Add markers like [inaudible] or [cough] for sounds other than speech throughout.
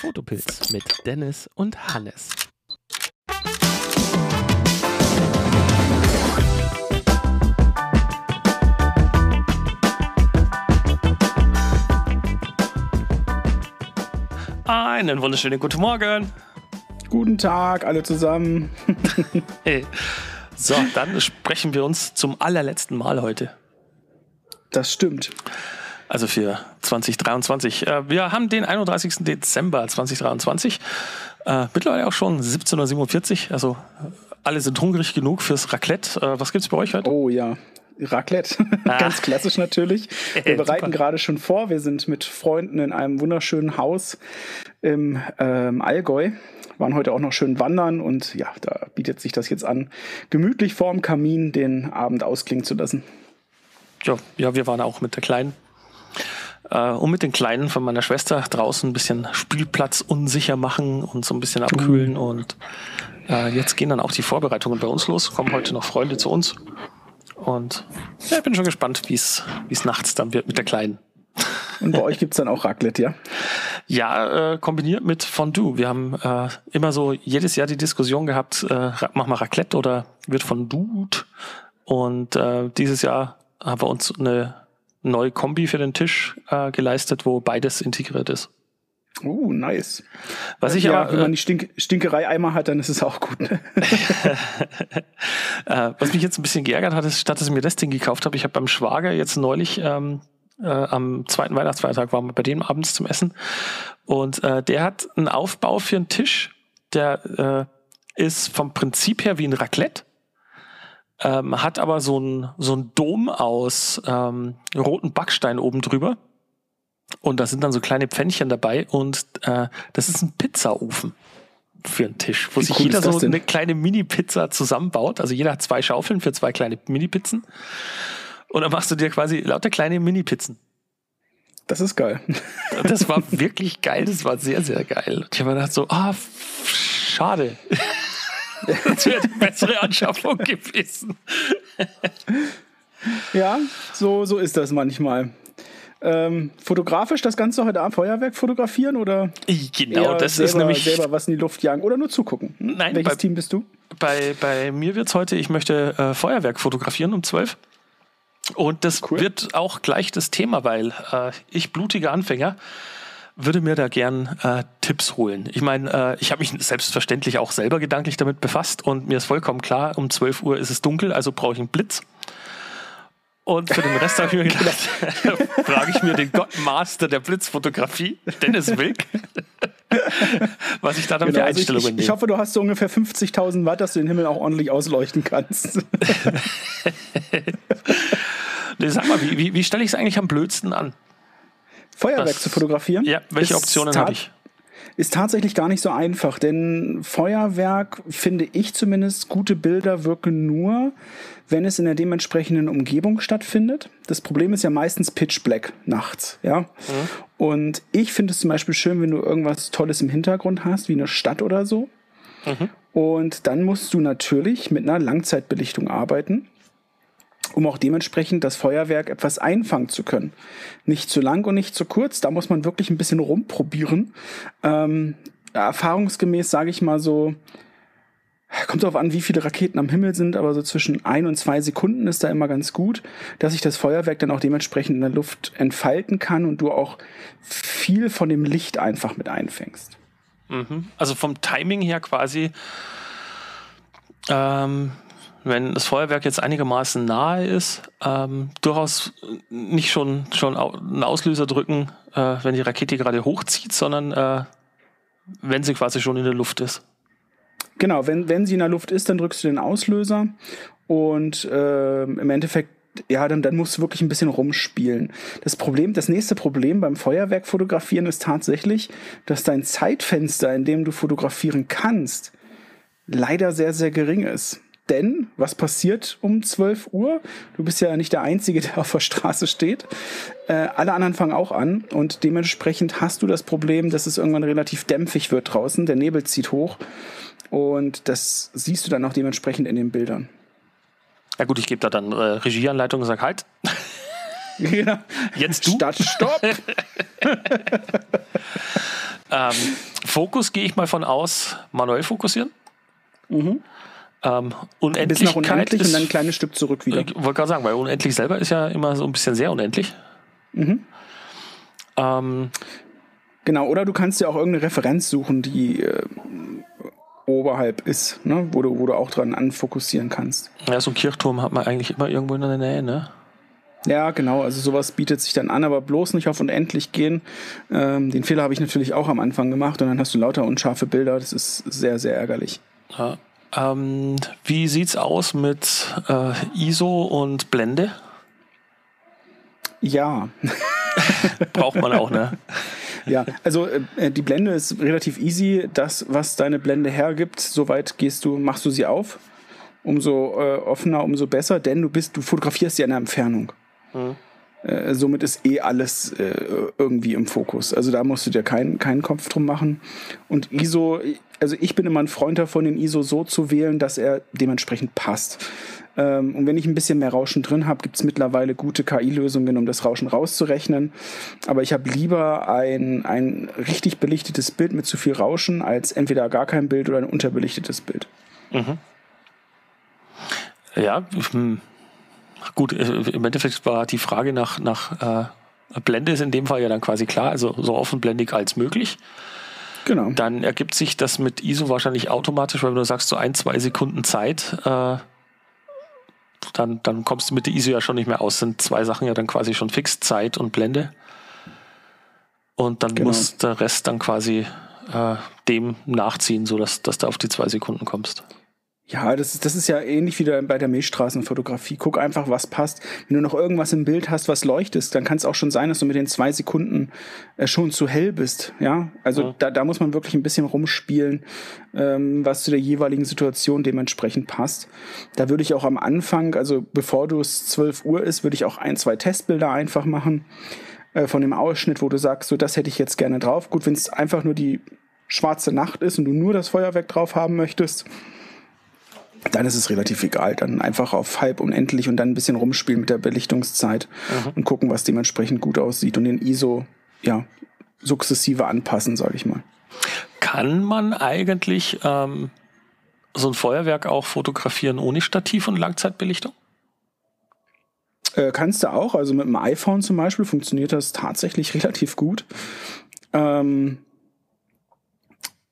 Fotopilz mit Dennis und Hannes. Einen wunderschönen guten Morgen. Guten Tag, alle zusammen. [laughs] Hey. So, dann sprechen wir uns zum allerletzten Mal heute. Das stimmt. Also für 2023. Äh, Wir haben den 31. Dezember 2023. Äh, mittlerweile auch schon 17.47 Uhr. Also äh, alle sind hungrig genug fürs Raclette. Was gibt's bei euch heute? Oh ja, Raclette. [laughs] Ganz klassisch natürlich. [laughs] Wir bereiten gerade schon vor. Wir sind mit Freunden in einem wunderschönen Haus im ähm, Allgäu. Waren heute auch noch schön wandern und ja, da bietet sich das jetzt an, gemütlich vorm Kamin den Abend ausklingen zu lassen. Ja, ja, wir waren auch mit der Kleinen. Äh, und mit den Kleinen von meiner Schwester draußen ein bisschen Spielplatz unsicher machen und so ein bisschen abkühlen. Und äh, jetzt gehen dann auch die Vorbereitungen bei uns los. Kommen heute noch Freunde zu uns. Und ja, ich bin schon gespannt, wie es wie es nachts dann wird mit der Kleinen. Und bei euch gibt's dann auch Raclette, ja? Ja, äh, kombiniert mit Fondue. Wir haben äh, immer so jedes Jahr die Diskussion gehabt, äh, mach mal Raclette oder wird Fondued. Und äh, dieses Jahr haben wir uns eine neue Kombi für den Tisch äh, geleistet, wo beides integriert ist. Uh, nice. Was ich ja, aber, wenn man die Stink Stinkerei einmal hat, dann ist es auch gut. Ne? [laughs] äh, was mich jetzt ein bisschen geärgert hat, ist, statt dass ich mir das Ding gekauft habe, ich habe beim Schwager jetzt neulich ähm, äh, am zweiten Weihnachtsfeiertag waren wir bei dem abends zum Essen und äh, der hat einen Aufbau für einen Tisch, der äh, ist vom Prinzip her wie ein Raclette, ähm, hat aber so ein so ein Dom aus ähm, roten Backstein oben drüber und da sind dann so kleine Pfännchen dabei und äh, das ist ein Pizzaofen für einen Tisch, wo Wie sich cool jeder so denn? eine kleine Mini-Pizza zusammenbaut. Also jeder hat zwei Schaufeln für zwei kleine Mini-Pizzen. Und dann machst du dir quasi lauter kleine Mini-Pizzen. Das ist geil. Das war [laughs] wirklich geil, das war sehr, sehr geil. Und ich habe mir gedacht so, ah, f- schade. [laughs] Das wäre die bessere Anschaffung gewesen. Ja, so, so ist das manchmal. Ähm, fotografisch das Ganze heute Abend Feuerwerk fotografieren oder Genau, das selber, ist nämlich selber was in die Luft jagen oder nur zugucken? Nein, Welches bei- Team bist du? bei, bei mir wird's heute, ich möchte äh, Feuerwerk fotografieren um 12. Und das Cool. wird auch gleich das Thema, weil äh, ich, blutiger Anfänger, würde mir da gern äh, Tipps holen. Ich meine, äh, ich habe mich selbstverständlich auch selber gedanklich damit befasst und mir ist vollkommen klar, um 12 Uhr ist es dunkel, also brauche ich einen Blitz. Und für den Rest habe ich mir [laughs] gedacht, [laughs] frage ich mir den Gottmaster der Blitzfotografie, Dennis Wilk, [laughs] was ich da dann für Genau, also ich, Einstellungen ich, nehme. ich hoffe, du hast so ungefähr 50.000 Watt, dass du den Himmel auch ordentlich ausleuchten kannst. Nee, Sag mal, wie, wie, wie stelle ich es eigentlich am blödsten an? Feuerwerk Was- zu fotografieren? Ja, welche Optionen habe ich? Ist tatsächlich gar nicht so einfach, denn Feuerwerk, finde ich zumindest, gute Bilder wirken nur, wenn es in der dementsprechenden Umgebung stattfindet. Das Problem ist ja meistens Pitch Black nachts, ja. Und ich finde es zum Beispiel schön, wenn du irgendwas Tolles im Hintergrund hast, wie eine Stadt oder so. Und dann musst du natürlich mit einer Langzeitbelichtung arbeiten um auch dementsprechend das Feuerwerk etwas einfangen zu können. Nicht zu lang und nicht zu kurz, da muss man wirklich ein bisschen rumprobieren. Ähm, erfahrungsgemäß sage ich mal so, kommt darauf an, wie viele Raketen am Himmel sind, aber so zwischen ein und zwei Sekunden ist da immer ganz gut, dass sich das Feuerwerk dann auch dementsprechend in der Luft entfalten kann und du auch viel von dem Licht einfach mit einfängst. Also vom Timing her quasi, ähm, wenn das Feuerwerk jetzt einigermaßen nahe ist, ähm, durchaus nicht schon, schon einen Auslöser drücken, äh, wenn die Rakete gerade hochzieht, sondern äh, wenn sie quasi schon in der Luft ist. Genau, wenn, wenn sie in der Luft ist, dann drückst du den Auslöser und ähm, im Endeffekt, ja, dann, dann musst du wirklich ein bisschen rumspielen. Das Problem, das nächste Problem beim Feuerwerk fotografieren ist tatsächlich, dass dein Zeitfenster, in dem du fotografieren kannst, leider sehr, sehr gering ist. Denn was passiert um 12 Uhr? Du bist ja nicht der Einzige, der auf der Straße steht. Äh, alle anderen fangen auch an und dementsprechend hast du das Problem, dass es irgendwann relativ dämpfig wird draußen. Der Nebel zieht hoch und das siehst du dann auch dementsprechend in den Bildern. Ja gut, ich gebe da dann äh, Regieanleitung und sage halt, Genau. jetzt du. Start, Stopp! [laughs] Ähm, Fokus gehe ich mal von aus, manuell fokussieren. Mhm. Ähm, Bis Unendlichkeit nach unendlich ist, und dann ein kleines Stück zurück wieder. Ich wollte gerade sagen, weil unendlich selber ist ja immer so ein bisschen sehr unendlich. Mhm. Ähm, Genau, oder du kannst ja auch irgendeine Referenz suchen, die äh, oberhalb ist, ne? wo, du, wo du auch dran anfokussieren kannst. ja, so ein Kirchturm hat man eigentlich immer irgendwo in der Nähe, ne? Ja, genau, also sowas bietet sich dann an, aber bloß nicht auf unendlich gehen. Ähm, den Fehler habe ich natürlich auch am Anfang gemacht und dann hast du lauter unscharfe Bilder. Das ist sehr, sehr ärgerlich. Ja. Ähm, wie sieht's aus mit äh, ISO und Blende? Ja, [laughs] Braucht man auch, ne? ja, also äh, die Blende ist relativ easy. Das, was deine Blende hergibt, soweit gehst du, machst du sie auf. Umso äh, offener, umso besser, denn du bist, du fotografierst ja in der Entfernung. Äh, somit ist eh alles äh, irgendwie im Fokus. Also da musst du dir keinen keinen Kopf drum machen. Und ISO, also ich bin immer ein Freund davon, den ISO so zu wählen, dass er dementsprechend passt. Ähm, und wenn ich ein bisschen mehr Rauschen drin habe, gibt es mittlerweile gute KI-Lösungen, um das Rauschen rauszurechnen. Aber ich habe lieber ein, ein richtig belichtetes Bild mit zu viel Rauschen als entweder gar kein Bild oder ein unterbelichtetes Bild. Ja, hm, gut, äh, im Endeffekt war die Frage nach, nach äh, Blende ist in dem Fall ja dann quasi klar, also so offenblendig als möglich. Genau. Dann ergibt sich das mit ISO wahrscheinlich automatisch, weil wenn du sagst, so ein, zwei Sekunden Zeit, äh, dann, dann kommst du mit der ISO ja schon nicht mehr aus. Sind zwei Sachen ja dann quasi schon fix, Zeit und Blende. Und dann Genau. muss der Rest dann quasi äh, dem nachziehen, sodass dass du auf die zwei Sekunden kommst. Ja, das ist, das ist ja ähnlich wie bei der Milchstraßenfotografie. Guck einfach, was passt. Wenn du noch irgendwas im Bild hast, was leuchtest, dann kann es auch schon sein, dass du mit den zwei Sekunden äh, schon zu hell bist. Ja, also Ja. Da, da muss man wirklich ein bisschen rumspielen, ähm, was zu der jeweiligen Situation dementsprechend passt. Da würde ich auch am Anfang, also bevor du es 12 Uhr ist, würde ich auch ein, zwei Testbilder einfach machen äh, von dem Ausschnitt, wo du sagst, so das hätte ich jetzt gerne drauf. Gut, wenn es einfach nur die schwarze Nacht ist und du nur das Feuerwerk drauf haben möchtest, dann ist es relativ egal. Dann einfach auf halb unendlich und dann ein bisschen rumspielen mit der Belichtungszeit und gucken, was dementsprechend gut aussieht und den ISO ja sukzessive anpassen, sage ich mal. Kann man eigentlich ähm, so ein Feuerwerk auch fotografieren ohne Stativ und Langzeitbelichtung? Äh, kannst du auch, also mit dem iPhone zum Beispiel funktioniert das tatsächlich [laughs] relativ gut. Ähm,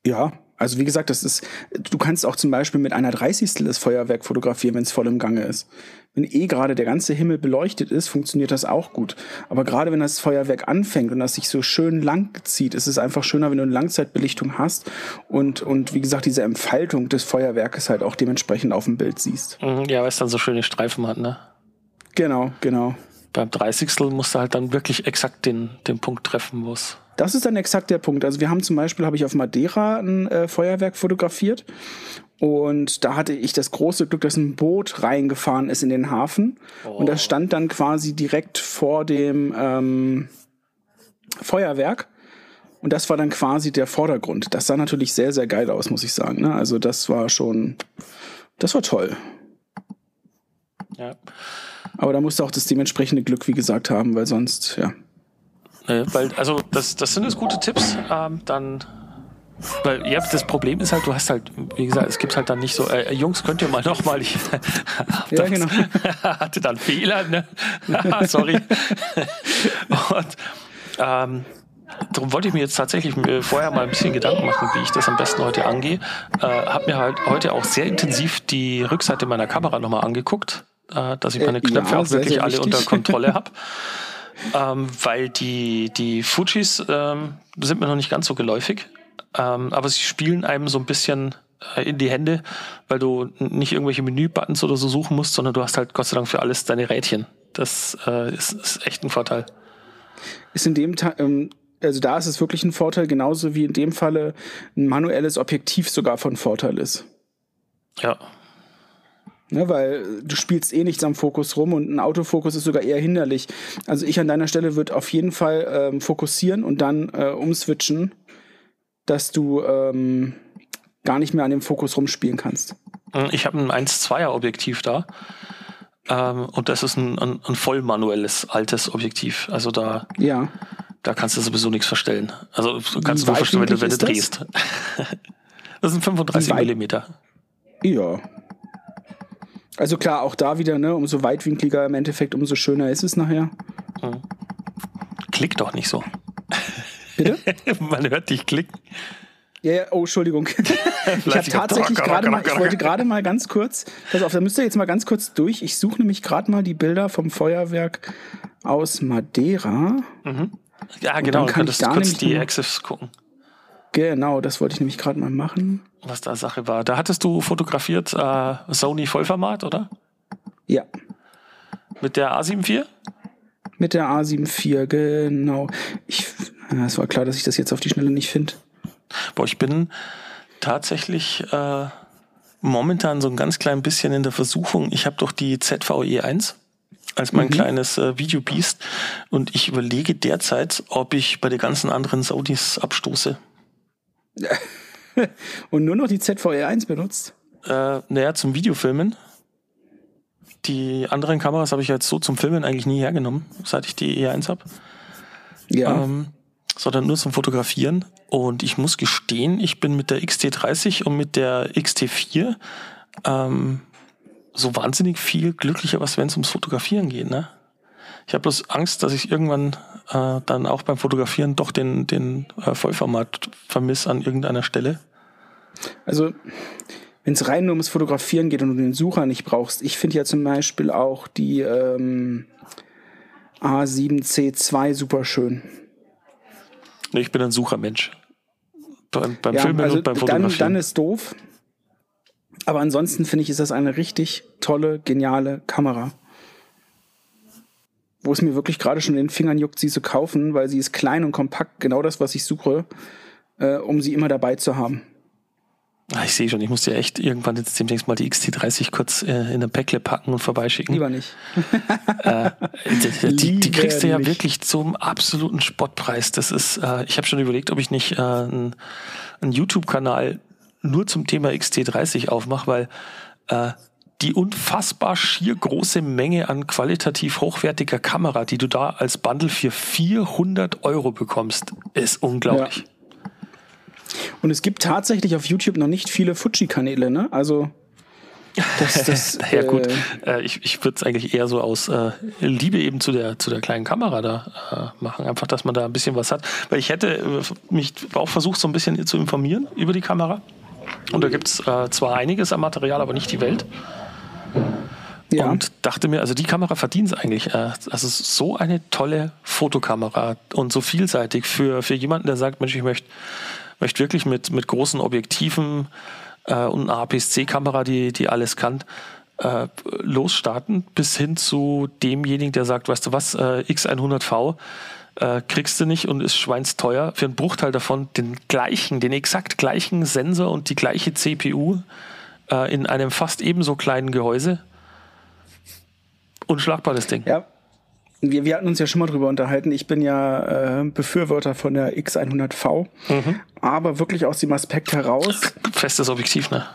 ja, also wie gesagt, das ist, du kannst auch zum Beispiel mit einer Dreißigstel das Feuerwerk fotografieren, wenn es voll im Gange ist. Wenn eh gerade der ganze Himmel beleuchtet ist, funktioniert das auch gut. Aber gerade wenn das Feuerwerk anfängt und das sich so schön lang zieht, ist es einfach schöner, wenn du eine Langzeitbelichtung hast und, und wie gesagt, diese Entfaltung des Feuerwerkes halt auch dementsprechend auf dem Bild siehst. Mhm, Ja, weil es dann so schöne Streifen hat, ne? Genau, genau. Beim 30. musst du halt dann wirklich exakt den, den Punkt treffen, wo es. Das ist dann exakt der Punkt. Also wir haben zum Beispiel, habe ich auf Madeira ein äh, Feuerwerk fotografiert und da hatte ich das große Glück, dass ein Boot reingefahren ist in den Hafen und das stand dann quasi direkt vor dem ähm, Feuerwerk und das war dann quasi der Vordergrund. Das sah natürlich sehr, sehr geil aus, muss ich sagen. Ne? Also das war schon, das war toll. Ja. Aber da musste auch das dementsprechende Glück, wie gesagt, haben, weil sonst, ja. Nee, weil, also, das, das sind jetzt gute Tipps. Ähm, dann. Weil, ja, das Problem ist halt, du hast halt, wie gesagt, es gibt halt dann nicht so, äh, Jungs, könnt ihr mal nochmal, ich [laughs] hab Ja, genau. [laughs] hatte dann Fehler, ne? [laughs] Sorry. Und ähm, darum wollte ich mir jetzt tatsächlich mir vorher mal ein bisschen Gedanken machen, wie ich das am besten heute angehe. Äh, habe mir halt heute auch sehr intensiv die Rückseite meiner Kamera nochmal angeguckt, äh, dass ich meine Äh, Knöpfe ja, auch wirklich alle unter Kontrolle habe. Ähm, weil die, die Fujis ähm, sind mir noch nicht ganz so geläufig. Ähm, aber sie spielen einem so ein bisschen äh, in die Hände, weil du nicht irgendwelche Menübuttons oder so suchen musst, sondern du hast halt Gott sei Dank für alles deine Rädchen. Das äh, ist, ist echt ein Vorteil. ist in dem Ta ähm, also da ist es wirklich ein Vorteil, genauso wie in dem Falle ein manuelles Objektiv sogar von Vorteil ist. Ja. Ne, weil du spielst eh nichts am Fokus rum und ein Autofokus ist sogar eher hinderlich. Also ich an deiner Stelle würde auf jeden Fall ähm, fokussieren und dann äh, umswitchen, dass du ähm, gar nicht mehr an dem Fokus rumspielen kannst. Ich habe ein 1,2er Objektiv da. Ähm, und das ist ein, ein, ein voll manuelles altes Objektiv. Also da Ja, Da kannst du sowieso nichts verstellen. Also du kannst nur verstellen, wenn du, wenn du drehst. [laughs] Das? sind 35 Millimeter. Ja. Also klar, auch da wieder, ne, umso weitwinkliger im Endeffekt, umso schöner ist es nachher. Hm. Klick doch nicht so. Bitte? [laughs] Man hört dich klicken. Ja, ja, oh, Entschuldigung. [laughs] ich habe tatsächlich gerade mal, ich wollte gerade mal ganz kurz, pass auf, da müsst ihr jetzt mal ganz kurz durch. Ich suche nämlich gerade mal die Bilder vom Feuerwerk aus Madeira. Mhm. Ja, genau, dann kann du da kurz die Exifs gucken. Genau, das wollte ich nämlich gerade mal machen. Was da Sache war. Da hattest du fotografiert äh, Sony Vollformat, oder? Ja. Mit der A7 IV? Mit der A7 IV, genau. Ich, es war klar, dass ich das jetzt auf die Schnelle nicht finde. Boah, ich bin tatsächlich äh, momentan so ein ganz klein bisschen in der Versuchung. Ich habe doch die ZVE1 als mein mhm. kleines äh, Videobeast und ich überlege derzeit, ob ich bei den ganzen anderen Saudis abstoße. [laughs] und nur noch die ZVE1 benutzt? Äh, naja, zum Videofilmen. Die anderen Kameras habe ich jetzt so zum Filmen eigentlich nie hergenommen, seit ich die E1 habe. Ja. Ähm, sondern nur zum Fotografieren. Und ich muss gestehen, ich bin mit der XT30 und mit der XT4 ähm, so wahnsinnig viel glücklicher, was wenn es ums Fotografieren geht. Ne? Ich habe bloß Angst, dass ich irgendwann äh, dann auch beim Fotografieren doch den, den äh, Vollformat vermisse an irgendeiner Stelle. Also wenn es rein nur ums Fotografieren geht und du den Sucher nicht brauchst, ich finde ja zum Beispiel auch die ähm, A7C2 super schön. Ich bin ein Suchermensch. Beim, beim ja, Filmen also und beim Fotografieren. Dann, dann ist doof. Aber ansonsten finde ich, ist das eine richtig tolle, geniale Kamera. Wo es mir wirklich gerade schon in den Fingern juckt, sie zu kaufen, weil sie ist klein und kompakt, genau das, was ich suche, äh, um sie immer dabei zu haben. Ah, ich sehe schon, ich muss dir echt irgendwann jetzt demnächst mal die XT30 kurz äh, in ein Päckle packen und vorbeischicken. Lieber nicht. [laughs] äh, die, die, die, kriegst du ja wirklich zum absoluten Spottpreis. Das ist, äh, ich habe schon überlegt, ob ich nicht äh, einen, einen YouTube-Kanal nur zum Thema XT30 aufmache, weil äh, die unfassbar schier große Menge an qualitativ hochwertiger Kamera, die du da als Bundle für 400 Euro bekommst, ist unglaublich. Ja. Und es gibt tatsächlich auf YouTube noch nicht viele Fuji-Kanäle, ne? Also. Das, [laughs] das, ja gut, äh, ich, ich würde es eigentlich eher so aus äh, Liebe eben zu der, zu der kleinen Kamera da äh, machen. Einfach, dass man da ein bisschen was hat. Weil ich hätte äh, mich auch versucht, so ein bisschen zu informieren über die Kamera. Und da gibt es äh, zwar einiges an Material, aber nicht die Welt. Ja. Und dachte mir, also die Kamera verdient es eigentlich. Äh, also so eine tolle Fotokamera und so vielseitig für, für jemanden, der sagt, Mensch, ich möchte möchte wirklich mit, mit großen Objektiven äh, und einer APS-C-Kamera, die, die alles kann, äh, losstarten, bis hin zu demjenigen, der sagt, weißt du was, äh, X100V äh, kriegst du nicht und ist schweinsteuer. Für einen Bruchteil davon den gleichen, den exakt gleichen Sensor und die gleiche CPU äh, in einem fast ebenso kleinen Gehäuse. Unschlagbar das Ding. Ja, wir, wir hatten uns ja schon mal drüber unterhalten. Ich bin ja äh, Befürworter von der X100V, mhm. aber wirklich aus dem Aspekt heraus. Festes Objektiv, ne?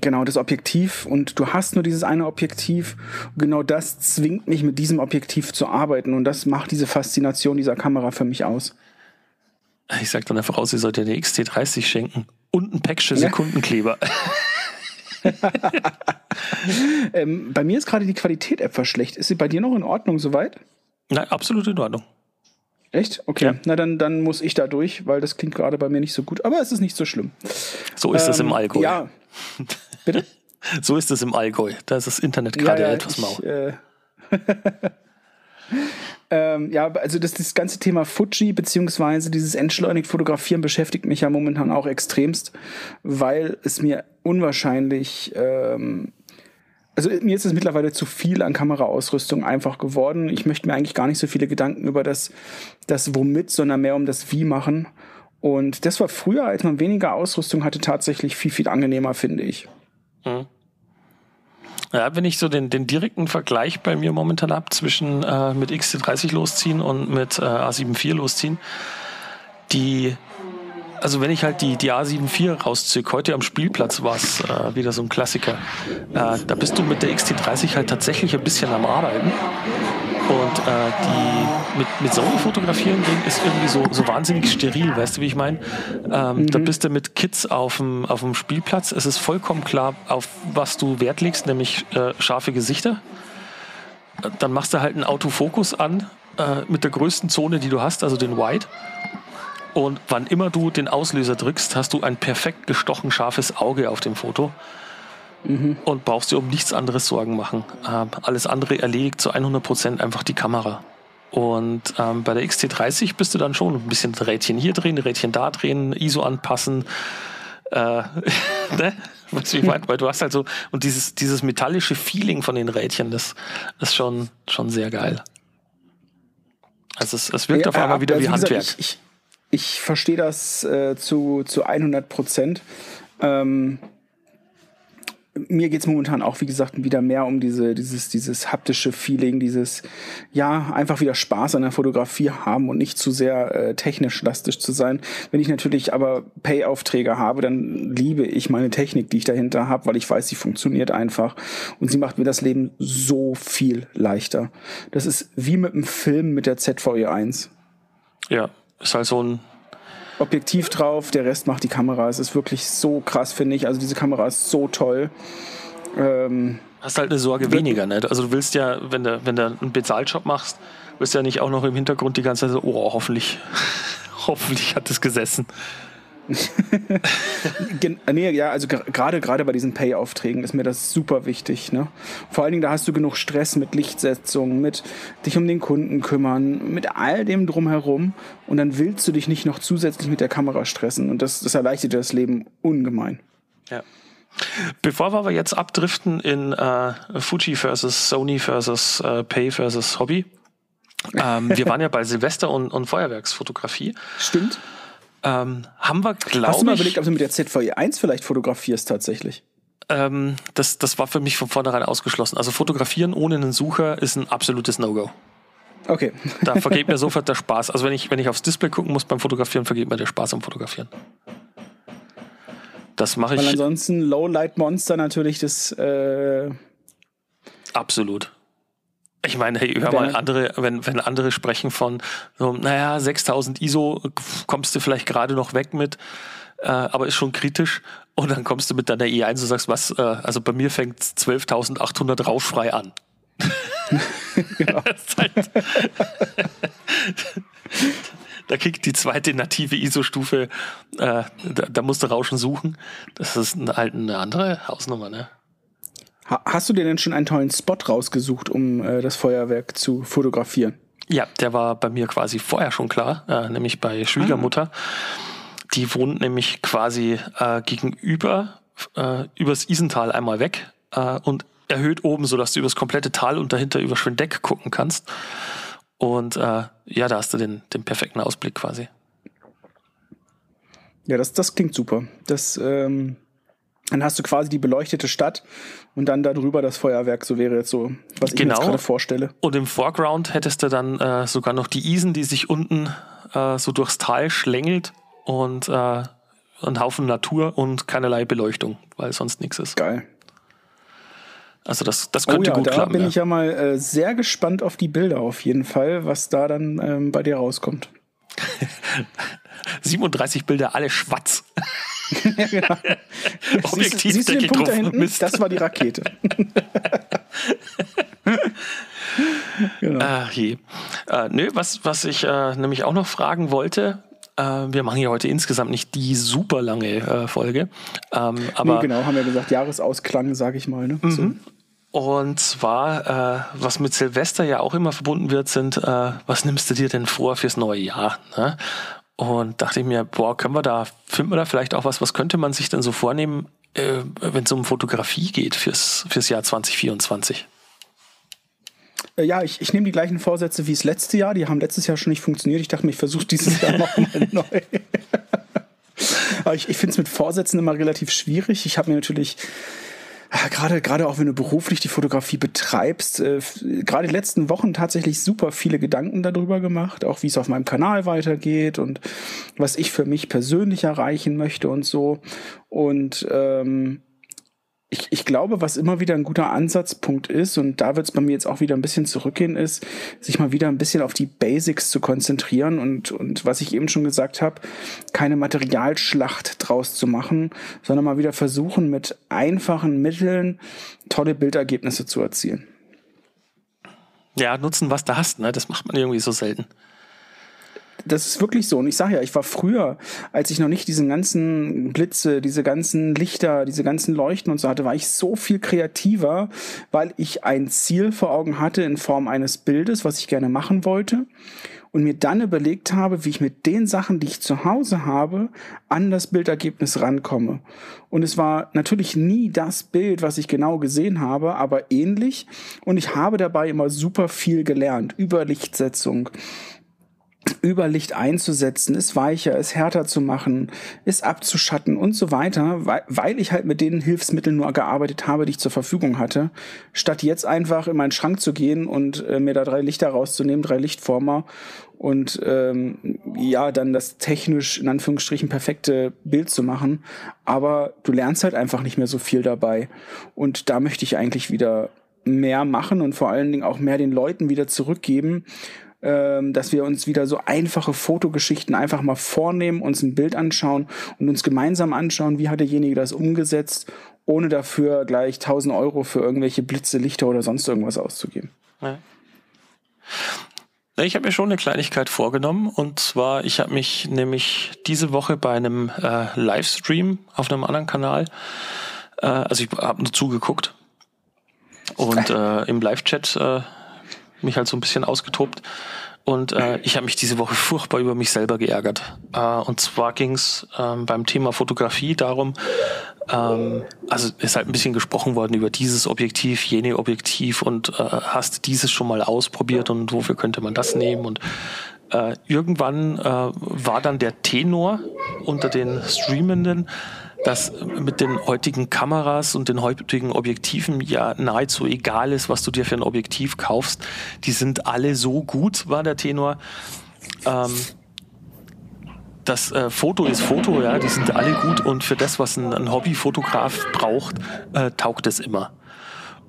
Genau, das Objektiv und du hast nur dieses eine Objektiv. Genau das zwingt mich, mit diesem Objektiv zu arbeiten und das macht diese Faszination dieser Kamera für mich aus. Ich sag dann einfach aus, ihr sollt ja eine XT30 schenken und ein Päckchen Sekundenkleber. Ja. [laughs] [laughs] [laughs] ähm, bei mir ist gerade die Qualität etwas schlecht. Ist sie bei dir noch in Ordnung soweit? Nein, absolut in Ordnung. Echt? Okay. Ja. Na, dann, dann muss ich da durch, weil das klingt gerade bei mir nicht so gut. Aber es ist nicht so schlimm. So ist es ähm, im Allgäu. Ja. [laughs] Bitte? so ist es im Allgäu. Da ist das Internet gerade ja, ja, etwas mau. Äh [laughs] ähm, ja, also das, das ganze Thema Fuji beziehungsweise dieses entschleunigt Fotografieren beschäftigt mich ja momentan auch extremst, weil es mir unwahrscheinlich ähm, also mir ist es mittlerweile zu viel an Kameraausrüstung einfach geworden. Ich möchte mir eigentlich gar nicht so viele Gedanken über das, das Womit, sondern mehr um das Wie machen. Und das war früher, als man weniger Ausrüstung hatte, tatsächlich viel, viel angenehmer, finde ich. Mhm. Ja, wenn ich so den, den direkten Vergleich bei mir momentan habe zwischen äh, mit XT30 losziehen und mit äh, A7 IV losziehen, die, also wenn ich halt die, die A7 IV rausziehe, heute am Spielplatz war es äh, wieder so ein Klassiker, äh, da bist du mit der XT30 halt tatsächlich ein bisschen am Arbeiten. Und äh, die mit, mit Sony fotografieren gehen ist irgendwie so, so wahnsinnig steril, weißt du, wie ich meine? Ähm, mhm. Da bist du mit Kids auf dem, auf dem Spielplatz. Es ist vollkommen klar, auf was du Wert legst, nämlich äh, scharfe Gesichter. Dann machst du halt einen Autofokus an äh, mit der größten Zone, die du hast, also den Wide. Und wann immer du den Auslöser drückst, hast du ein perfekt gestochen scharfes Auge auf dem Foto mhm. und brauchst dir um nichts anderes Sorgen machen. Ähm, alles andere erledigt zu 100 Prozent einfach die Kamera. Und ähm, bei der XT30 bist du dann schon ein bisschen Rädchen hier drehen, Rädchen da drehen, ISO anpassen. Äh, [laughs] ne? Weißt du, meine, weil du hast halt so, und dieses, dieses metallische Feeling von den Rädchen, das, das ist schon, schon sehr geil. Also es, es wirkt ja, auf einmal wieder also wie Handwerk. Gesagt, ich, ich, ich verstehe das äh, zu, zu 100 Prozent. Ähm, mir geht es momentan auch, wie gesagt, wieder mehr um diese, dieses, dieses haptische Feeling, dieses, ja, einfach wieder Spaß an der Fotografie haben und nicht zu sehr äh, technisch lastig zu sein. Wenn ich natürlich aber Pay-Aufträge habe, dann liebe ich meine Technik, die ich dahinter habe, weil ich weiß, sie funktioniert einfach und sie macht mir das Leben so viel leichter. Das ist wie mit einem Film mit der ZVE1. Ja, ist halt so ein Objektiv drauf, der Rest macht die Kamera. Es ist wirklich so krass, finde ich. Also diese Kamera ist so toll. Ähm, Hast halt eine Sorge weniger, ne? Also du willst ja, wenn du, wenn du einen Bezahljob machst, willst du ja nicht auch noch im Hintergrund die ganze Zeit so, oh, hoffentlich, [laughs] hoffentlich hat es gesessen. [laughs] nee, ja, also gerade gerade bei diesen Pay-Aufträgen ist mir das super wichtig. Ne? Vor allen Dingen, da hast du genug Stress mit Lichtsetzung, mit dich um den Kunden kümmern, mit all dem drumherum und dann willst du dich nicht noch zusätzlich mit der Kamera stressen und das, das erleichtert dir das Leben ungemein. Ja. Bevor wir aber jetzt abdriften in äh, Fuji versus Sony versus äh, Pay versus Hobby, ähm, wir waren ja bei Silvester und, und Feuerwerksfotografie. Stimmt. Ähm, haben wir, glaube Hast du mal überlegt, ob du mit der ZVE 1 vielleicht fotografierst tatsächlich? Ähm, das, das war für mich von vornherein ausgeschlossen. Also fotografieren ohne einen Sucher ist ein absolutes No-Go. Okay. da vergeht mir sofort der Spaß. Also wenn ich, wenn ich aufs Display gucken muss beim Fotografieren, vergeht mir der Spaß am Fotografieren. Das mache ich. Weil ansonsten Low-Light Monster natürlich das. Äh Absolut. Ich meine, hey, hör mal, andere, wenn, wenn andere sprechen von, so, naja, 6000 ISO kommst du vielleicht gerade noch weg mit, äh, aber ist schon kritisch. Und dann kommst du mit deiner E1 und sagst, was, äh, also bei mir fängt 12.800 rauschfrei an. [laughs] genau. [laughs] halt, [laughs] da kriegt die zweite native ISO-Stufe, äh, da, da musst du Rauschen suchen. Das ist halt eine andere Hausnummer, ne? Hast du dir denn schon einen tollen Spot rausgesucht, um äh, das Feuerwerk zu fotografieren? Ja, der war bei mir quasi vorher schon klar, äh, nämlich bei Schwiegermutter. Ah. Die wohnt nämlich quasi äh, gegenüber, äh, übers Isental einmal weg äh, und erhöht oben, sodass du übers komplette Tal und dahinter über Schwindeck gucken kannst. Und äh, ja, da hast du den, den perfekten Ausblick quasi. Ja, das, das klingt super. Das ähm, dann hast du quasi die beleuchtete Stadt und dann darüber das Feuerwerk. So wäre jetzt so, was ich genau. mir gerade vorstelle. Und im Foreground hättest du dann äh, sogar noch die Isen, die sich unten äh, so durchs Tal schlängelt und äh, ein Haufen Natur und keinerlei Beleuchtung, weil sonst nichts ist. Geil. Also das, das könnte oh ja, gut da klappen. Da bin ja. ich ja mal äh, sehr gespannt auf die Bilder auf jeden Fall, was da dann ähm, bei dir rauskommt. [laughs] 37 Bilder, alle schwarz. [laughs] [laughs] ja, genau. [laughs] Objektiv siehst, siehst du den Punkt da hinten? Mist. Das war die Rakete. [laughs] genau. Ach je. Äh, nö, was, was ich äh, nämlich auch noch fragen wollte, äh, wir machen ja heute insgesamt nicht die super lange äh, Folge. Ähm, aber nee, genau, haben wir gesagt, Jahresausklang, sag ich mal. Ne? Mhm. So. Und zwar, äh, was mit Silvester ja auch immer verbunden wird, sind, äh, was nimmst du dir denn vor fürs neue Jahr? Ne? Und dachte ich mir, boah, können wir da, finden wir da vielleicht auch was, was könnte man sich denn so vornehmen, äh, wenn es um Fotografie geht fürs, fürs Jahr 2024? Äh, ja, ich, ich nehme die gleichen Vorsätze wie das letzte Jahr. Die haben letztes Jahr schon nicht funktioniert. Ich dachte mir, ich versuche dieses Jahr [laughs] nochmal neu. [laughs] Aber ich, ich finde es mit Vorsätzen immer relativ schwierig. Ich habe mir natürlich gerade gerade auch wenn du beruflich die Fotografie betreibst, äh, gerade die letzten Wochen tatsächlich super viele Gedanken darüber gemacht, auch wie es auf meinem Kanal weitergeht und was ich für mich persönlich erreichen möchte und so. Und ähm, ich, ich glaube, was immer wieder ein guter Ansatzpunkt ist, und da wird es bei mir jetzt auch wieder ein bisschen zurückgehen, ist, sich mal wieder ein bisschen auf die Basics zu konzentrieren und, und was ich eben schon gesagt habe, keine Materialschlacht draus zu machen, sondern mal wieder versuchen, mit einfachen Mitteln tolle Bildergebnisse zu erzielen. Ja, nutzen, was du hast, ne? Das macht man irgendwie so selten das ist wirklich so. Und ich sage ja, ich war früher, als ich noch nicht diesen ganzen Blitze, diese ganzen Lichter, diese ganzen Leuchten und so hatte, war ich so viel kreativer, weil ich ein Ziel vor Augen hatte in Form eines Bildes, was ich gerne machen wollte. Und mir dann überlegt habe, wie ich mit den Sachen, die ich zu Hause habe, an das Bildergebnis rankomme. Und es war natürlich nie das Bild, was ich genau gesehen habe, aber ähnlich. Und ich habe dabei immer super viel gelernt über Lichtsetzung, über Licht einzusetzen, es weicher, es härter zu machen, es abzuschatten und so weiter, weil, weil ich halt mit den Hilfsmitteln nur gearbeitet habe, die ich zur Verfügung hatte, statt jetzt einfach in meinen Schrank zu gehen und äh, mir da drei Lichter rauszunehmen, drei Lichtformer und ähm, ja, dann das technisch in Anführungsstrichen perfekte Bild zu machen. Aber du lernst halt einfach nicht mehr so viel dabei. Und da möchte ich eigentlich wieder mehr machen und vor allen Dingen auch mehr den Leuten wieder zurückgeben, dass wir uns wieder so einfache Fotogeschichten einfach mal vornehmen, uns ein Bild anschauen und uns gemeinsam anschauen, wie hat derjenige das umgesetzt, ohne dafür gleich 1000 Euro für irgendwelche Blitze, Lichter oder sonst irgendwas auszugeben. Ja. Ich habe mir schon eine Kleinigkeit vorgenommen und zwar, ich habe mich nämlich diese Woche bei einem äh, Livestream auf einem anderen Kanal, äh, also ich habe nur zugeguckt und [laughs] äh, im Live-Chat äh, mich halt so ein bisschen ausgetobt. Und äh, ich habe mich diese Woche furchtbar über mich selber geärgert. Äh, und zwar ging es ähm, beim Thema Fotografie darum, ähm, also ist halt ein bisschen gesprochen worden über dieses Objektiv, jene Objektiv und äh, hast dieses schon mal ausprobiert und wofür könnte man das nehmen und äh, irgendwann äh, war dann der Tenor unter den Streamenden, dass mit den heutigen Kameras und den heutigen Objektiven ja nahezu egal ist, was du dir für ein Objektiv kaufst. Die sind alle so gut, war der Tenor. Ähm, das äh, Foto ist Foto, ja, die sind alle gut und für das, was ein, ein Hobbyfotograf braucht, äh, taugt es immer.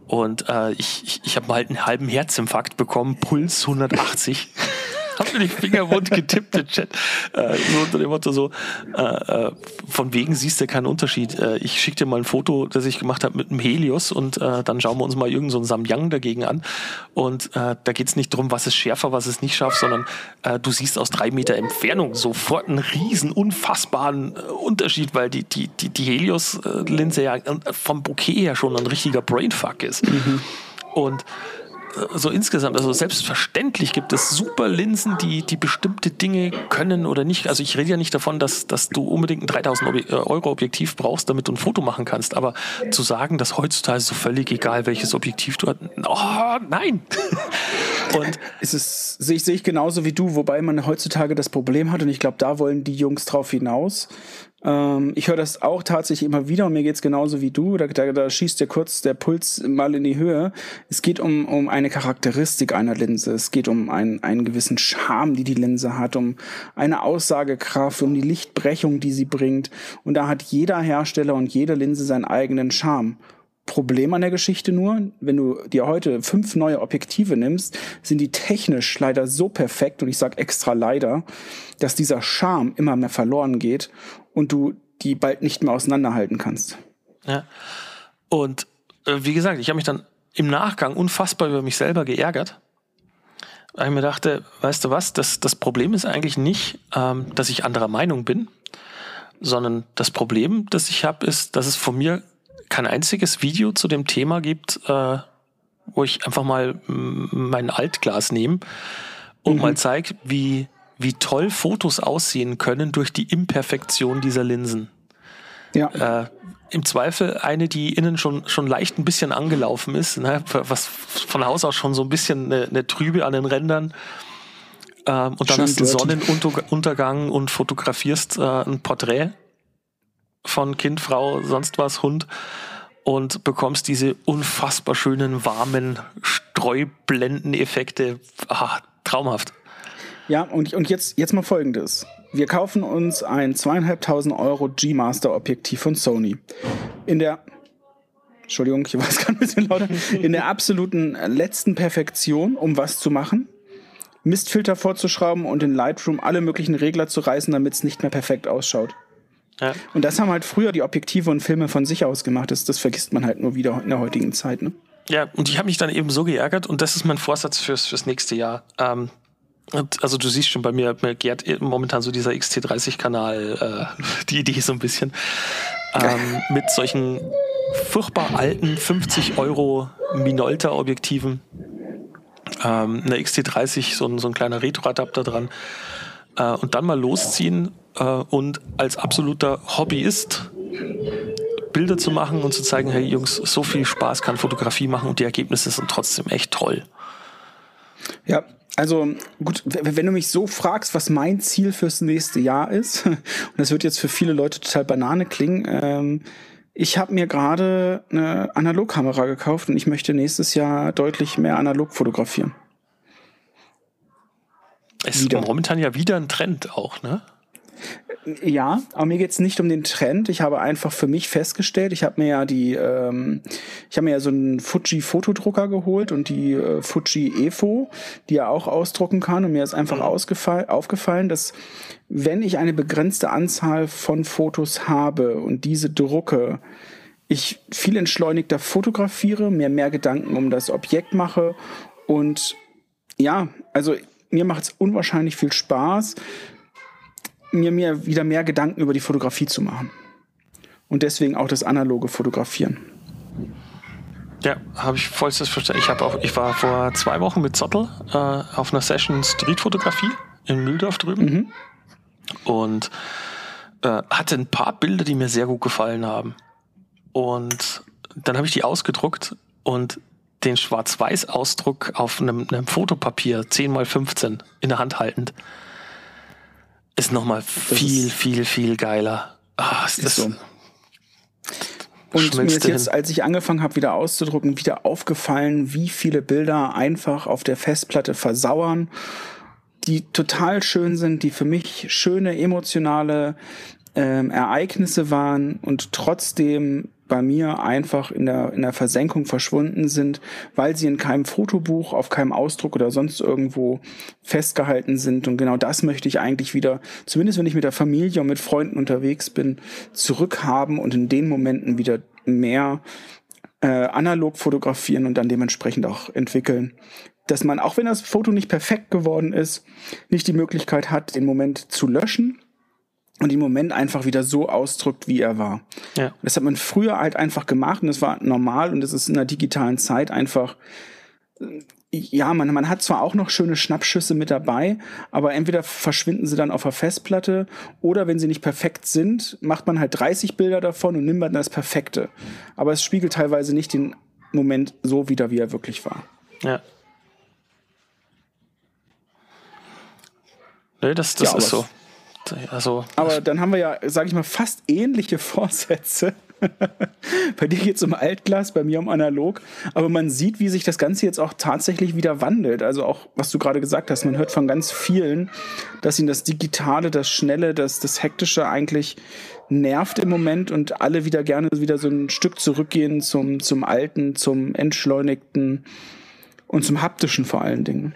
Und äh, ich, ich, ich habe mal halt einen halben Herzinfarkt bekommen, Puls 180 [laughs] hab mir die Finger wund getippt im Chat. Äh, so unter dem Motto so, äh, äh, von wegen siehst du keinen Unterschied. Äh, ich schicke dir mal ein Foto, das ich gemacht habe mit einem Helios und äh, dann schauen wir uns mal irgendeinen so Samyang dagegen an. Und äh, da geht's nicht drum, was ist schärfer, was ist nicht scharf, sondern äh, du siehst aus drei Meter Entfernung sofort einen riesen, unfassbaren äh, Unterschied, weil die, die, die, die Helios-Linse ja äh, vom Bouquet her schon ein richtiger Brainfuck ist. Mhm. Und so insgesamt, also selbstverständlich gibt es super Linsen, die, die bestimmte Dinge können oder nicht. Also ich rede ja nicht davon, dass, dass du unbedingt ein 3000 äh, Euro Objektiv brauchst, damit du ein Foto machen kannst. Aber zu sagen, dass heutzutage so völlig egal, welches Objektiv du hast, oh nein. [laughs] Und ist es, sehe ich, sehe ich genauso wie du, wobei man heutzutage das Problem hat und ich glaube, da wollen die Jungs drauf hinaus, ähm, ich höre das auch tatsächlich immer wieder und mir geht's genauso wie du. Da, da, da schießt ja kurz der Puls mal in die Höhe. Es geht um, um eine Charakteristik einer Linse. Es geht um einen, einen gewissen Charme, die die Linse hat, um eine Aussagekraft, um die Lichtbrechung, die sie bringt. Und da hat jeder Hersteller und jede Linse seinen eigenen Charme. Problem an der Geschichte nur, wenn du dir heute fünf neue Objektive nimmst, sind die technisch leider so perfekt, und ich sage extra leider, dass dieser Charme immer mehr verloren geht und du die bald nicht mehr auseinanderhalten kannst. Ja. Und äh, wie gesagt, ich habe mich dann im Nachgang unfassbar über mich selber geärgert, weil ich mir dachte, weißt du was, das, das Problem ist eigentlich nicht, ähm, dass ich anderer Meinung bin, sondern das Problem, das ich habe, ist, dass es von mir kein einziges Video zu dem Thema gibt, äh, wo ich einfach mal mein Altglas nehme und mhm. mal zeige, wie wie toll Fotos aussehen können durch die Imperfektion dieser Linsen. Ja. Äh, Im Zweifel eine, die innen schon, schon leicht ein bisschen angelaufen ist, ne, was von Haus aus schon so ein bisschen eine, eine Trübe an den Rändern. Ähm, und dann Schön hast du Sonnenuntergang und fotografierst äh, ein Porträt von Kind, Frau, sonst was, Hund und bekommst diese unfassbar schönen, warmen Streublendeneffekte. Ah, traumhaft. Ja, und, und jetzt, jetzt mal folgendes. Wir kaufen uns ein zweieinhalbtausend Euro G-Master Objektiv von Sony. In der Entschuldigung, ich war es gerade ein bisschen lauter, in der absoluten letzten Perfektion, um was zu machen. Mistfilter vorzuschrauben und in Lightroom alle möglichen Regler zu reißen, damit es nicht mehr perfekt ausschaut. Ja. Und das haben halt früher die Objektive und Filme von sich aus gemacht. Das, das vergisst man halt nur wieder in der heutigen Zeit. Ne? Ja, und ich habe mich dann eben so geärgert und das ist mein Vorsatz fürs, fürs nächste Jahr. Ähm, also du siehst schon bei mir, mir gärt momentan so dieser XT30-Kanal, äh, [laughs] die Idee so ein bisschen, ähm, mit solchen furchtbar alten 50 Euro Minolta-Objektiven, ähm, eine XT30, so ein, so ein kleiner Retro-Adapter dran äh, und dann mal losziehen und als absoluter Hobbyist Bilder zu machen und zu zeigen, hey Jungs, so viel Spaß kann Fotografie machen und die Ergebnisse sind trotzdem echt toll. Ja, also gut, wenn du mich so fragst, was mein Ziel fürs nächste Jahr ist, [laughs] und das wird jetzt für viele Leute total Banane klingen, ähm, ich habe mir gerade eine Analogkamera gekauft und ich möchte nächstes Jahr deutlich mehr analog fotografieren. Es ist momentan ja wieder ein Trend auch, ne? Ja, aber mir geht's nicht um den Trend. Ich habe einfach für mich festgestellt, ich habe mir ja die, ähm, ich habe mir ja so einen Fuji-Fotodrucker geholt und die äh, Fuji Evo, die er auch ausdrucken kann. Und mir ist einfach mhm. aufgefallen, dass wenn ich eine begrenzte Anzahl von Fotos habe und diese drucke, ich viel entschleunigter fotografiere, mir mehr Gedanken um das Objekt mache und ja, also mir macht es unwahrscheinlich viel Spaß, mir, mir wieder mehr Gedanken über die Fotografie zu machen. Und deswegen auch das analoge Fotografieren. Ja, habe ich vollstes Verständnis. Ich, auch, ich war vor zwei Wochen mit Zottel äh, auf einer Session Streetfotografie in Mühldorf drüben mhm. und äh, hatte ein paar Bilder, die mir sehr gut gefallen haben. Und dann habe ich die ausgedruckt und den Schwarz-Weiß-Ausdruck auf einem, einem Fotopapier 10 mal 15 in der Hand haltend ist nochmal viel, viel, viel geiler. Ah, ist, ist so. Und mir ist jetzt, als ich angefangen habe, wieder auszudrucken, wieder aufgefallen, wie viele Bilder einfach auf der Festplatte versauern, die total schön sind, die für mich schöne emotionale ähm, Ereignisse waren und trotzdem bei mir einfach in der, in der Versenkung verschwunden sind, weil sie in keinem Fotobuch, auf keinem Ausdruck oder sonst irgendwo festgehalten sind. Und genau das möchte ich eigentlich wieder, zumindest wenn ich mit der Familie und mit Freunden unterwegs bin, zurückhaben und in den Momenten wieder mehr äh, analog fotografieren und dann dementsprechend auch entwickeln. Dass man, auch wenn das Foto nicht perfekt geworden ist, nicht die Möglichkeit hat, den Moment zu löschen, und den Moment einfach wieder so ausdrückt, wie er war. Ja. Das hat man früher halt einfach gemacht und das war normal und es ist in der digitalen Zeit einfach, äh, ja, man, man hat zwar auch noch schöne Schnappschüsse mit dabei, aber entweder verschwinden sie dann auf der Festplatte oder wenn sie nicht perfekt sind, macht man halt 30 Bilder davon und nimmt dann das Perfekte. Aber es spiegelt teilweise nicht den Moment so wieder, wie er wirklich war. Ja. Nee, das, das ja, ist so. Also, Aber dann haben wir ja, sage ich mal, fast ähnliche [laughs] Vorsätze. bei dir geht es um Altglas, bei mir um Analog. Aber man sieht, wie sich das Ganze jetzt auch tatsächlich wieder wandelt. Also auch, was du gerade gesagt hast, man hört von ganz vielen, dass ihnen das Digitale, das Schnelle, das, das Hektische eigentlich nervt im Moment und alle wieder gerne wieder so ein Stück zurückgehen zum, zum Alten, zum Entschleunigten und zum Haptischen vor allen Dingen.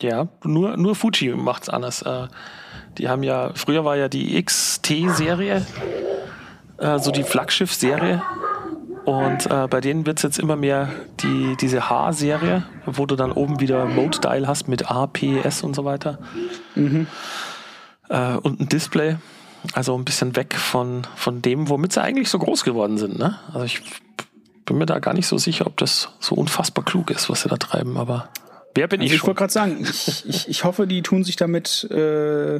Ja, nur, nur Fuji macht's anders. Äh, die haben ja, früher war ja die XT-Serie, äh, so die Flaggschiff-Serie. Und äh, bei denen wird es jetzt immer mehr die, diese H-Serie, wo du dann oben wieder Mode-Dial hast mit A, P, S und so weiter. Mhm. Äh, und ein Display. Also ein bisschen weg von, von dem, womit sie eigentlich so groß geworden sind. Ne? Also ich bin mir da gar nicht so sicher, ob das so unfassbar klug ist, was sie da treiben, aber. Wer bin also ich? Ich wollte gerade sagen, ich, ich, ich hoffe, die tun sich damit. Äh,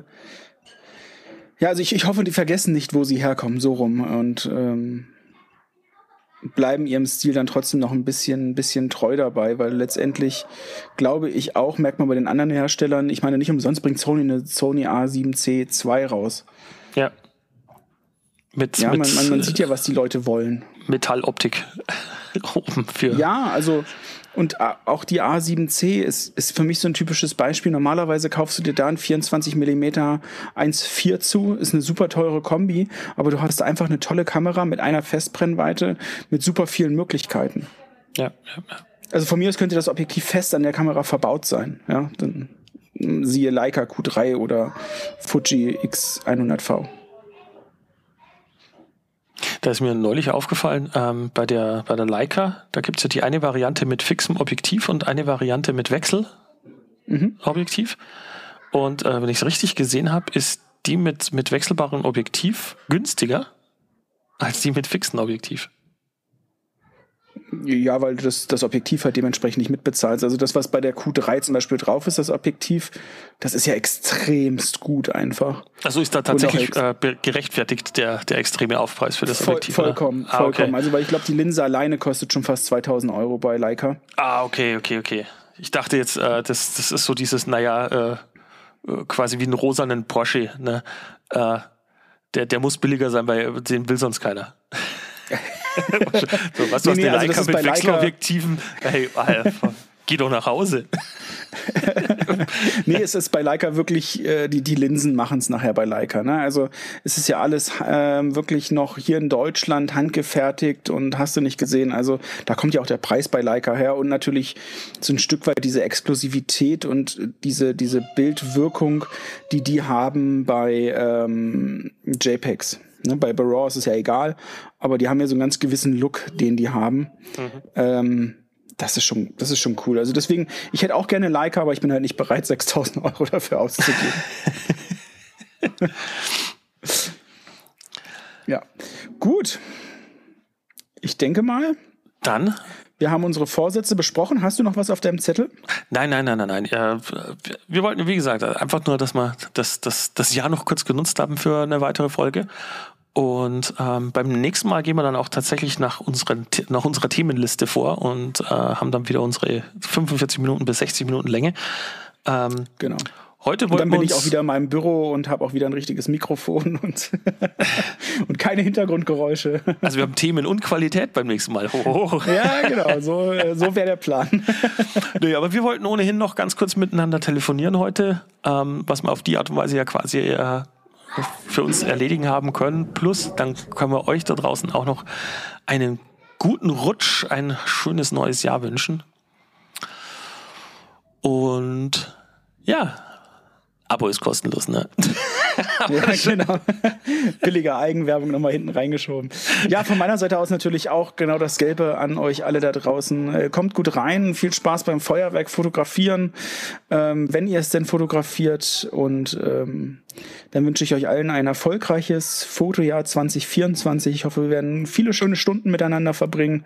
ja, also ich, ich hoffe, die vergessen nicht, wo sie herkommen, so rum. Und ähm, bleiben ihrem Stil dann trotzdem noch ein bisschen, bisschen treu dabei, weil letztendlich glaube ich auch, merkt man bei den anderen Herstellern, ich meine, nicht umsonst bringt Sony eine Sony A7C II raus. Ja. Mit, ja, mit, man, man, man sieht ja, was die Leute wollen. Metalloptik [laughs] oben für. Ja, also und auch die A7C ist, ist für mich so ein typisches Beispiel. Normalerweise kaufst du dir da ein 24 mm 1.4 zu, ist eine super teure Kombi, aber du hast einfach eine tolle Kamera mit einer Festbrennweite mit super vielen Möglichkeiten. Ja, ja, ja. Also von mir aus könnte das Objektiv fest an der Kamera verbaut sein. Ja, dann siehe Leica Q3 oder Fuji X100V. Da ist mir neulich aufgefallen, ähm, bei, der, bei der Leica, da gibt es ja die eine Variante mit fixem Objektiv und eine Variante mit Wechselobjektiv. Mhm. Und äh, wenn ich es richtig gesehen habe, ist die mit, mit wechselbarem Objektiv günstiger als die mit fixem Objektiv. Ja, weil du das, das Objektiv halt dementsprechend nicht mitbezahlst. Also das, was bei der Q3 zum Beispiel drauf ist, das Objektiv, das ist ja extremst gut einfach. Also ist da tatsächlich äh, gerechtfertigt der, der extreme Aufpreis für das voll, Objektiv? Vollkommen, ah, vollkommen. Okay. Also weil ich glaube, die Linse alleine kostet schon fast 2000 Euro bei Leica. Ah, okay, okay, okay. Ich dachte jetzt, äh, das, das ist so dieses, naja, äh, äh, quasi wie ein rosanen Porsche. Ne? Äh, der, der muss billiger sein, weil den will sonst keiner. [laughs] so, was nee, nee, also Leica mit Wechselobjektiven? Hey, Alter, geh doch nach Hause. [laughs] nee, es ist bei Leica wirklich, äh, die, die Linsen machen es nachher bei Leica. Ne? Also es ist ja alles äh, wirklich noch hier in Deutschland handgefertigt und hast du nicht gesehen. Also da kommt ja auch der Preis bei Leica her und natürlich so ein Stück weit diese Exklusivität und diese, diese Bildwirkung, die die haben bei ähm, JPEGs. Ne, bei Barraw ist es ja egal, aber die haben ja so einen ganz gewissen Look, den die haben. Mhm. Ähm, das ist schon, das ist schon cool. Also deswegen, ich hätte auch gerne Leica, aber ich bin halt nicht bereit, [laughs] 6000 Euro dafür auszugeben. [laughs] ja, gut. Ich denke mal. Dann wir haben unsere Vorsätze besprochen. Hast du noch was auf deinem Zettel? Nein, nein, nein, nein, nein. Wir wollten, wie gesagt, einfach nur, dass wir das, das, das Jahr noch kurz genutzt haben für eine weitere Folge. Und ähm, beim nächsten Mal gehen wir dann auch tatsächlich nach, unseren, nach unserer Themenliste vor und äh, haben dann wieder unsere 45 Minuten bis 60 Minuten Länge. Ähm, genau. Heute und dann bin ich auch wieder in meinem Büro und habe auch wieder ein richtiges Mikrofon [laughs] und, [laughs] und keine Hintergrundgeräusche. Also wir haben Themen und Qualität beim nächsten Mal. Oh. [laughs] Ja, genau, so, so wäre der Plan. nee, aber wir wollten ohnehin noch ganz kurz miteinander telefonieren heute, ähm, was wir auf die Art und Weise ja quasi äh, für uns erledigen haben können. Plus, dann können wir euch da draußen auch noch einen guten Rutsch, ein schönes neues Jahr wünschen. Und ja, Abo ist kostenlos, ne? [laughs] ja, genau. [laughs] Billige Eigenwerbung nochmal hinten reingeschoben. Ja, von meiner Seite aus natürlich auch genau das Gelbe an euch alle da draußen. Äh, kommt gut rein, viel Spaß beim Feuerwerk fotografieren, ähm, wenn ihr es denn fotografiert und ähm, dann wünsche ich euch allen ein erfolgreiches Fotojahr 2024. Ich hoffe, wir werden viele schöne Stunden miteinander verbringen.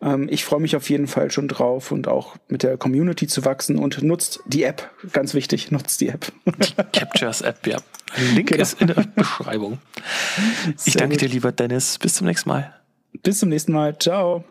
Ähm, ich freue mich auf jeden Fall schon drauf und auch mit der Community zu wachsen und nutzt die App. Ganz wichtig, nutzt die App. Die [laughs] Captures App, ja. Link genau. ist in der Beschreibung. [laughs] Ich danke dir, lieber Dennis. Bis zum nächsten Mal. Bis zum nächsten Mal. Ciao.